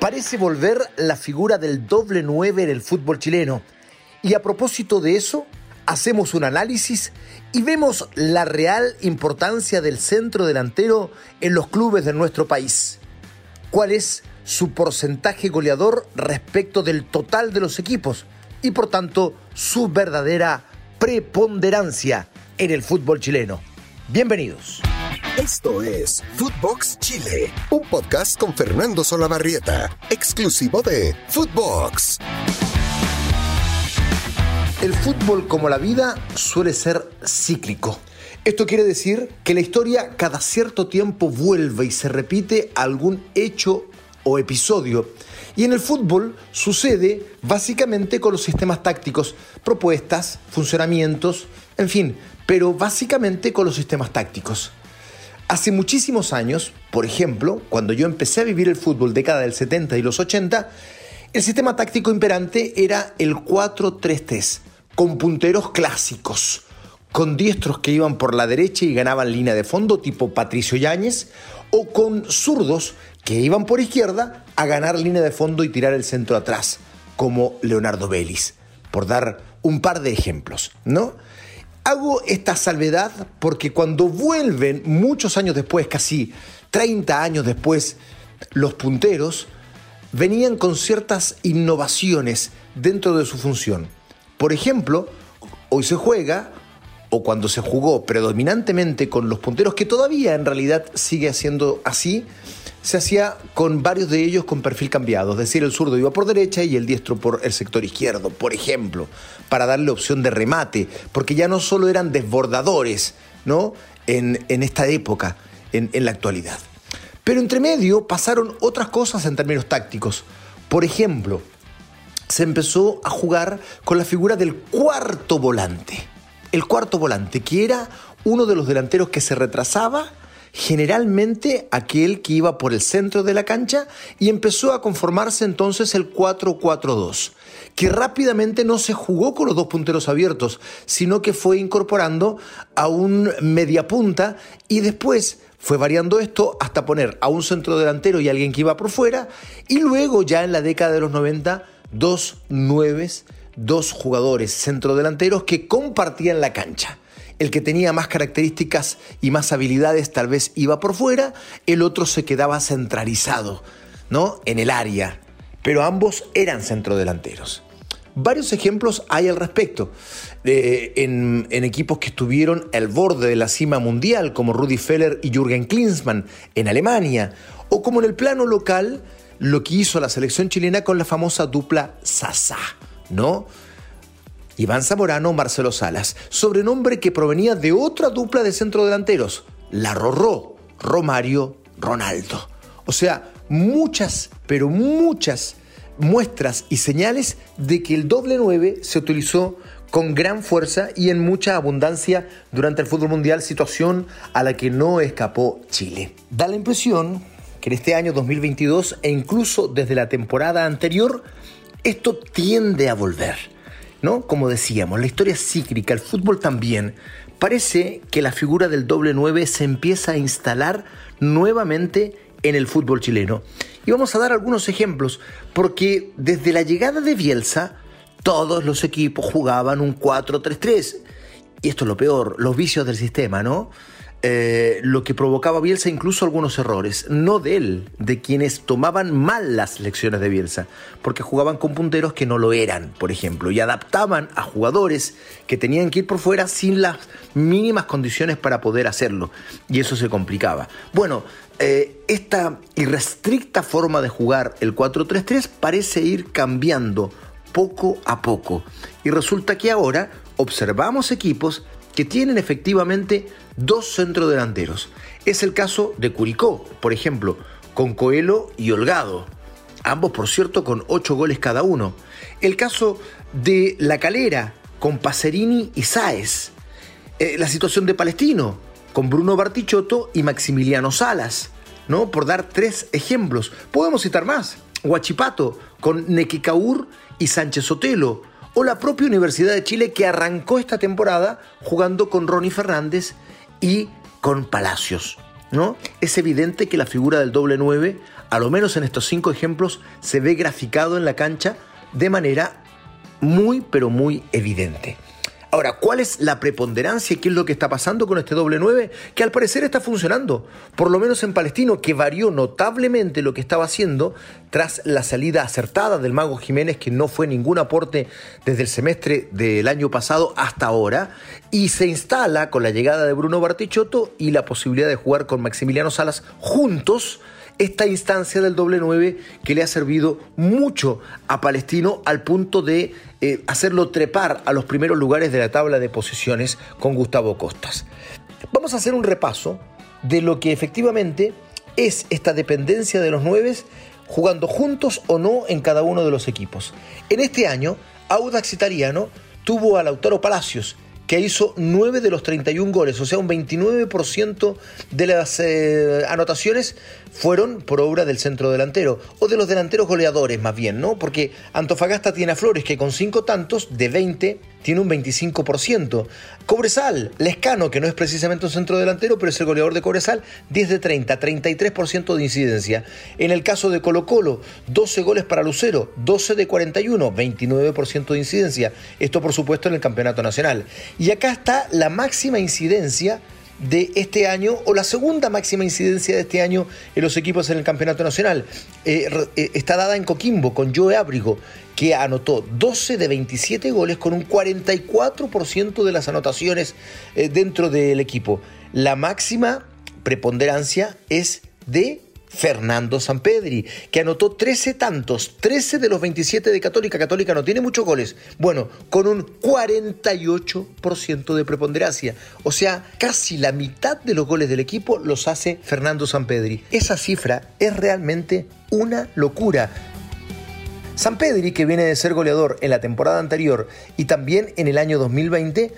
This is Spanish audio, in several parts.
Parece volver la figura del doble 9 en el fútbol chileno. Y a propósito de eso, hacemos un análisis y vemos la real importancia del centro delantero en los clubes de nuestro país. ¿Cuál es su porcentaje goleador respecto del total de los equipos? Y por tanto, su verdadera preponderancia en el fútbol chileno. Bienvenidos. Esto es Footbox Chile, un podcast con Fernando Solabarrieta, exclusivo de Footbox. El fútbol, como la vida, suele ser cíclico. Esto quiere decir que la historia cada cierto tiempo vuelve y se repite algún hecho o episodio. Y en el fútbol sucede básicamente con los sistemas tácticos, propuestas, funcionamientos, en fin, pero básicamente con los sistemas tácticos. Hace muchísimos años, por ejemplo, cuando yo empecé a vivir el fútbol década del 70 y los 80, el sistema táctico imperante era el 4-3-3, con punteros clásicos, con diestros que iban por la derecha y ganaban línea de fondo tipo Patricio Yáñez, o con zurdos que iban por izquierda a ganar línea de fondo y tirar el centro atrás, como Leonardo Vélez, por dar un par de ejemplos, ¿no? Hago esta salvedad porque cuando vuelven muchos años después, casi 30 años después, los punteros venían con ciertas innovaciones dentro de su función. Por ejemplo, hoy se juega, o cuando se jugó predominantemente con los punteros, que todavía en realidad sigue siendo así, se hacía con varios de ellos con perfil cambiado, es decir, el zurdo iba por derecha y el diestro por el sector izquierdo, por ejemplo, para darle opción de remate, porque ya no solo eran desbordadores, ¿no? En, esta época, en, en la actualidad. Pero entre medio pasaron otras cosas en términos tácticos. Por ejemplo, se empezó a jugar con la figura del cuarto volante. El cuarto volante, que era uno de los delanteros que se retrasaba generalmente aquel que iba por el centro de la cancha y empezó a conformarse entonces el 4-4-2, que rápidamente no se jugó con los dos punteros abiertos, sino que fue incorporando a un mediapunta y después fue variando esto hasta poner a un centro delantero y alguien que iba por fuera y luego ya en la década de los 90 dos nueves, dos jugadores centrodelanteros que compartían la cancha. El que tenía más características y más habilidades tal vez iba por fuera, el otro se quedaba centralizado, ¿no? En el área. Pero ambos eran centrodelanteros. Varios ejemplos hay al respecto. Eh, en, en, equipos que estuvieron al borde de la cima mundial, como Rudi Feller y Jürgen Klinsmann en Alemania, o como en el plano local, lo que hizo la selección chilena con la famosa dupla Sasa, ¿no? Iván Zamorano, Marcelo Salas, sobrenombre que provenía de otra dupla de centrodelanteros, la Rorró, Romario, Ronaldo. O sea, muchas, pero muchas muestras y señales de que el doble 9 se utilizó con gran fuerza y en mucha abundancia durante el fútbol mundial, situación a la que no escapó Chile. Da la impresión que en este año 2022 e incluso desde la temporada anterior, esto tiende a volver. ¿No? Como decíamos, la historia cíclica, el fútbol también. Parece que la figura del doble 9 se empieza a instalar nuevamente en el fútbol chileno. Y vamos a dar algunos ejemplos, porque desde la llegada de Bielsa, todos los equipos jugaban un 4-3-3. Y esto es lo peor, los vicios del sistema, ¿no? Eh, lo que provocaba Bielsa incluso algunos errores, no de él, de quienes tomaban mal las lecciones de Bielsa, porque jugaban con punteros que no lo eran, por ejemplo, y adaptaban a jugadores que tenían que ir por fuera sin las mínimas condiciones para poder hacerlo, y eso se complicaba. Bueno, eh, esta irrestricta forma de jugar el 4-3-3 parece ir cambiando poco a poco, y resulta que ahora observamos equipos que tienen efectivamente dos centrodelanteros. Es el caso de Curicó, por ejemplo, con Coelho y Holgado, ambos por cierto con ocho goles cada uno. El caso de La Calera, con Pacerini y Sáez. Eh, la situación de Palestino, con Bruno Bartichotto y Maximiliano Salas, ¿no? Por dar tres ejemplos. Podemos citar más. Huachipato, con Nequicaur y Sánchez Sotelo o la propia Universidad de Chile que arrancó esta temporada jugando con Ronnie Fernández y con Palacios. ¿no? Es evidente que la figura del doble 9 a lo menos en estos cinco ejemplos, se ve graficado en la cancha de manera muy, pero muy evidente. Ahora, ¿cuál es la preponderancia y qué es lo que está pasando con este doble 9? Que al parecer está funcionando, por lo menos en Palestino, que varió notablemente lo que estaba haciendo tras la salida acertada del Mago Jiménez, que no fue ningún aporte desde el semestre del año pasado hasta ahora, y se instala con la llegada de Bruno Bartichotto y la posibilidad de jugar con Maximiliano Salas juntos esta instancia del doble 9 que le ha servido mucho a Palestino al punto de eh, hacerlo trepar a los primeros lugares de la tabla de posiciones con Gustavo Costas. Vamos a hacer un repaso de lo que efectivamente es esta dependencia de los 9 jugando juntos o no en cada uno de los equipos. En este año, Audax Italiano tuvo a Lautaro Palacios, que hizo 9 de los 31 goles, o sea, un 29% de las eh, anotaciones fueron por obra del centro delantero, o de los delanteros goleadores más bien, ¿no? Porque Antofagasta tiene a Flores que con 5 tantos de 20 tiene un 25%. Cobresal, Lescano, que no es precisamente un centro delantero, pero es el goleador de Cobresal, 10 de 30, 33% de incidencia. En el caso de Colo Colo, 12 goles para Lucero, 12 de 41, 29% de incidencia. Esto por supuesto en el Campeonato Nacional. Y acá está la máxima incidencia de este año o la segunda máxima incidencia de este año en los equipos en el Campeonato Nacional. Eh, eh, está dada en Coquimbo con Joe Abrigo, que anotó 12 de 27 goles con un 44% de las anotaciones eh, dentro del equipo. La máxima preponderancia es de Fernando Sampedri, que anotó 13 tantos, 13 de los 27 de Católica. Católica no tiene muchos goles. Bueno, con un 48% de preponderancia. O sea, casi la mitad de los goles del equipo los hace Fernando Sampedri. Esa cifra es realmente una locura. Sampedri, que viene de ser goleador en la temporada anterior y también en el año 2020,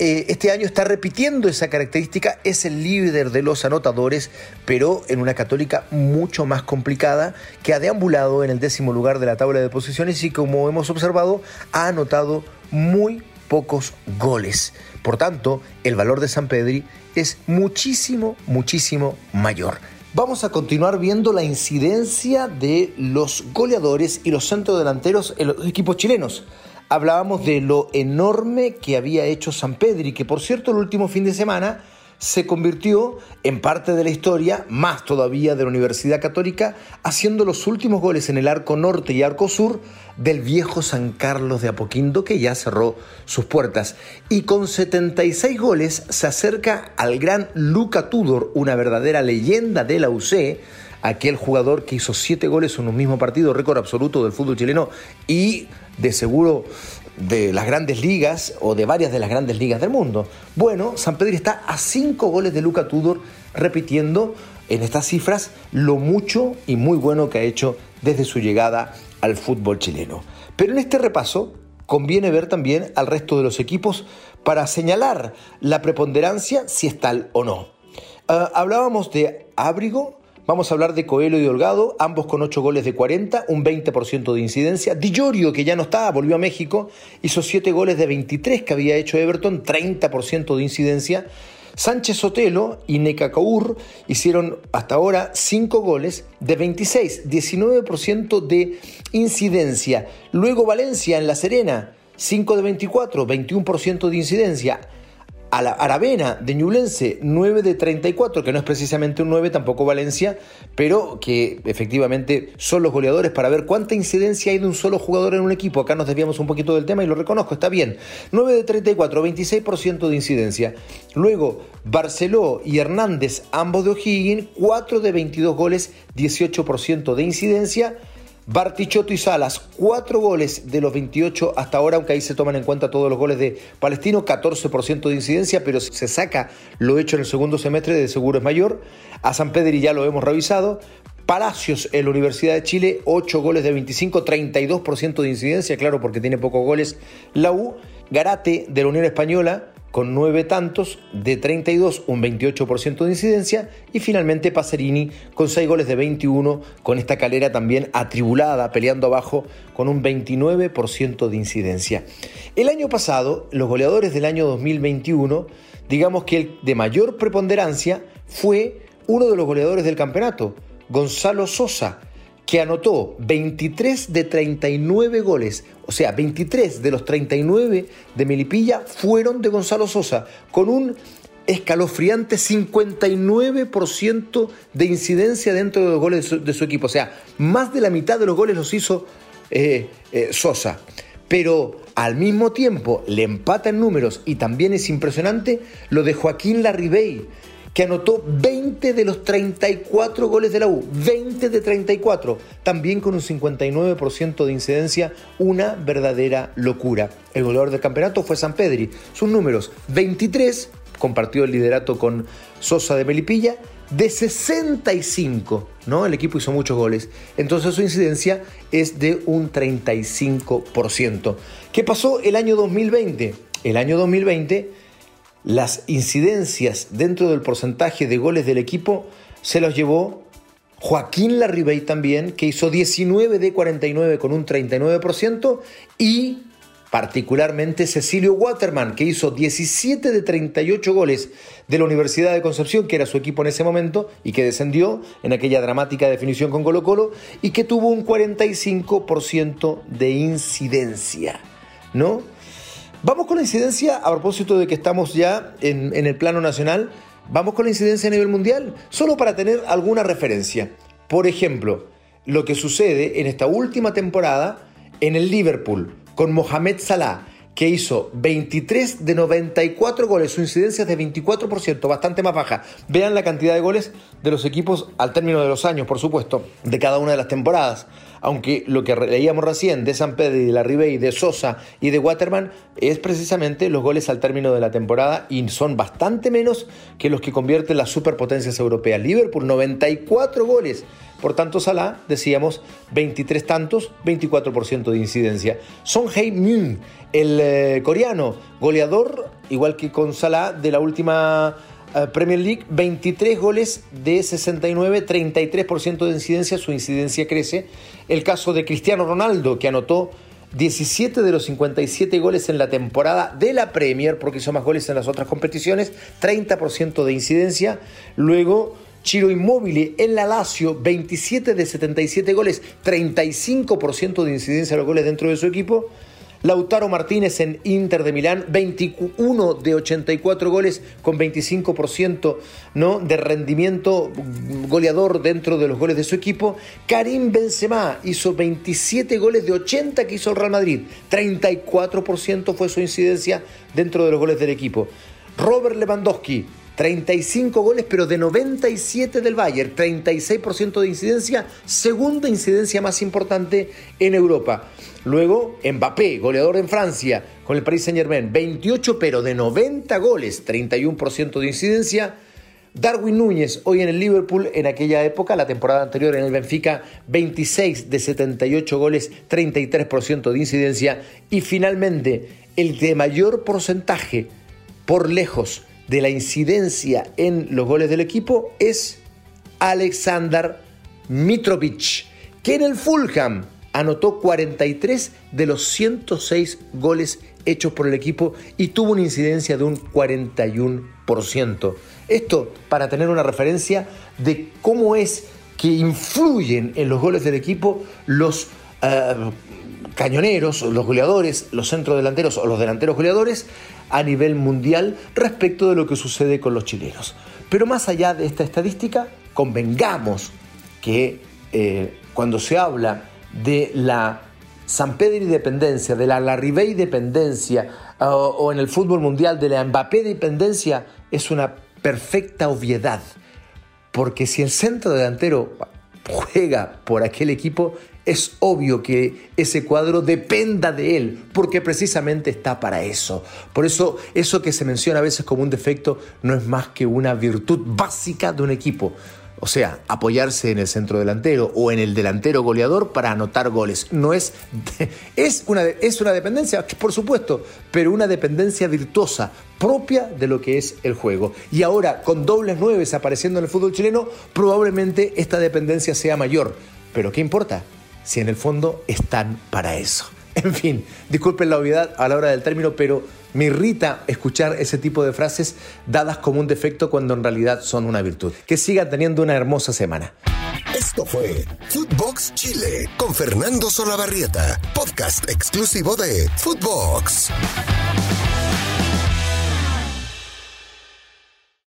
eh, este año está repitiendo esa característica, es el líder de los anotadores, pero en una católica mucho más complicada, que ha deambulado en el décimo lugar de la tabla de posiciones y como hemos observado, ha anotado muy pocos goles. Por tanto, el valor de San Pedri es muchísimo, muchísimo mayor. Vamos a continuar viendo la incidencia de los goleadores y los centrodelanteros en los equipos chilenos hablábamos de lo enorme que había hecho San Pedri, que por cierto el último fin de semana se convirtió en parte de la historia, más todavía de la Universidad Católica, haciendo los últimos goles en el arco norte y arco sur del viejo San Carlos de Apoquindo, que ya cerró sus puertas. Y con 76 goles se acerca al gran Luca Tudor, una verdadera leyenda de la UC, aquel jugador que hizo 7 goles en un mismo partido, récord absoluto del fútbol chileno, y de seguro de las grandes ligas o de varias de las grandes ligas del mundo. Bueno, San Pedro está a cinco goles de Luca Tudor, repitiendo en estas cifras lo mucho y muy bueno que ha hecho desde su llegada al fútbol chileno. Pero en este repaso conviene ver también al resto de los equipos para señalar la preponderancia si es tal o no. Ah, hablábamos de Ábrigo, Vamos a hablar de Coelho y Holgado, ambos con 8 goles de 40, un 20% de incidencia. Di Llorio, que ya no estaba, volvió a México, hizo 7 goles de 23 que había hecho Everton, 30% de incidencia. Sánchez Sotelo y Necacaur hicieron hasta ahora 5 goles de 26, 19% de incidencia. Luego Valencia en La Serena, 5 de 24, 21% de incidencia a la Aravena de Ñublense 9 de 34, que no es precisamente un 9, tampoco Valencia, pero que efectivamente son los goleadores para ver cuánta incidencia hay de un solo jugador en un equipo. Acá nos desviamos un poquito del tema y lo reconozco, está bien. 9 de 34, 26% de incidencia. Luego, Barceló y Hernández, ambos de O'Higgins, 4 de 22 goles, 18% de incidencia. Bartichotto y Salas, cuatro goles de los 28 hasta ahora, aunque ahí se toman en cuenta todos los goles de Palestino, 14% de incidencia, pero se saca lo hecho en el segundo semestre, de seguro es mayor. A San Pedro ya lo hemos revisado. Palacios en la Universidad de Chile, 8 goles de 25, 32% de incidencia, claro, porque tiene pocos goles la U. Garate de la Unión Española, con nueve tantos de 32, un 28% de incidencia, y finalmente Pacerini con seis goles de 21, con esta calera también atribulada, peleando abajo con un 29% de incidencia. El año pasado, los goleadores del año 2021, digamos que el de mayor preponderancia fue uno de los goleadores del campeonato, Gonzalo Sosa, que anotó 23 de 39 goles, o sea, 23 de los 39 de Melipilla fueron de Gonzalo Sosa, con un escalofriante 59% de incidencia dentro de los goles de su, equipo. O sea, más de la mitad de los goles los hizo eh, eh, Sosa. Pero al mismo tiempo le empata en números y también es impresionante lo de Joaquín Larribey, que anotó 20 de los 34 goles de la U. 20 de 34. También con un 59% de incidencia. Una verdadera locura. El goleador del campeonato fue San Pedri. Sus números 23 compartió el liderato con Sosa de Melipilla, de 65, ¿no? El equipo hizo muchos goles, entonces su incidencia es de un 35%. ¿Qué pasó el año 2020? El año 2020 las incidencias dentro del porcentaje de goles del equipo se los llevó Joaquín Larribey también, que hizo 19 de 49 con un 39%, y particularmente Cecilio Waterman, que hizo 17 de 38 goles de la Universidad de Concepción, que era su equipo en ese momento, y que descendió en aquella dramática definición con Colo Colo, y que tuvo un 45% de incidencia, ¿no? Vamos con la incidencia, a propósito de que estamos ya en, el plano nacional, vamos con la incidencia a nivel mundial, solo para tener alguna referencia. Por ejemplo, lo que sucede en esta última temporada en el Liverpool con Mohamed Salah, que hizo 23 de 94 goles, su incidencia es de 24%, bastante más baja. Vean la cantidad de goles de los equipos al término de los años, por supuesto, de cada una de las temporadas. Aunque lo que leíamos recién de San Pedro y de la Ribey, de Sosa y de Waterman es precisamente los goles al término de la temporada y son bastante menos que los que convierten las superpotencias europeas. Liverpool, 94 goles por tanto, Salah, decíamos, 23 tantos, 24% de incidencia. Son Hae-min, el eh, coreano, goleador, igual que con Salah, de la última Premier League, 23 goles de 69, 33% de incidencia, su incidencia crece. El caso de Cristiano Ronaldo, que anotó 17 de los 57 goles en la temporada de la Premier, porque hizo más goles en las otras competiciones, 30% de incidencia. Luego Chiro Immobile en la Lazio, 27 de 77 goles, 35% de incidencia de los goles dentro de su equipo. Lautaro Martínez en Inter de Milán, 21 de 84 goles con 25% ¿no? de rendimiento goleador dentro de los goles de su equipo. Karim Benzema hizo 27 goles de 80 que hizo el Real Madrid, 34% fue su incidencia dentro de los goles del equipo. Robert Lewandowski, 35 goles, pero de 97 del Bayern, 36% de incidencia, segunda incidencia más importante en Europa. Luego, Mbappé, goleador en Francia, con el Paris Saint Germain, 28, pero de 90 goles, 31% de incidencia. Darwin Núñez, hoy en el Liverpool, en aquella época, la temporada anterior en el Benfica, 26 de 78 goles, 33% de incidencia. Y finalmente, el de mayor porcentaje, por lejos, de la incidencia en los goles del equipo es Alexander Mitrovic, que en el Fulham anotó 43 de los 106 goles hechos por el equipo y tuvo una incidencia de un 41%. Esto para tener una referencia de cómo es que influyen en los goles del equipo los eh, cañoneros, los goleadores, los centrodelanteros o los delanteros goleadores a nivel mundial respecto de lo que sucede con los chilenos. Pero más allá de esta estadística, convengamos que eh, cuando se habla de la San Pedro dependencia, de la Larribey dependencia o en el fútbol mundial de la Mbappé dependencia, es una perfecta obviedad. Porque si el centro delantero juega por aquel equipo, es obvio que ese cuadro dependa de él, porque precisamente está para eso. Por eso, eso que se menciona a veces como un defecto no es más que una virtud básica de un equipo. O sea, apoyarse en el centro delantero o en el delantero goleador para anotar goles. No es, es, una, es una dependencia, por supuesto, pero una dependencia virtuosa, propia de lo que es el juego. Y ahora, con dobles nueves apareciendo en el fútbol chileno, probablemente esta dependencia sea mayor. Pero ¿qué importa? si en el fondo están para eso. En fin, disculpen la obviedad a la hora del término, pero Me irrita escuchar ese tipo de frases dadas como un defecto cuando en realidad son una virtud. Que siga teniendo una hermosa semana. Esto fue Footbox Chile con Fernando Solabarrieta, podcast exclusivo de Footbox.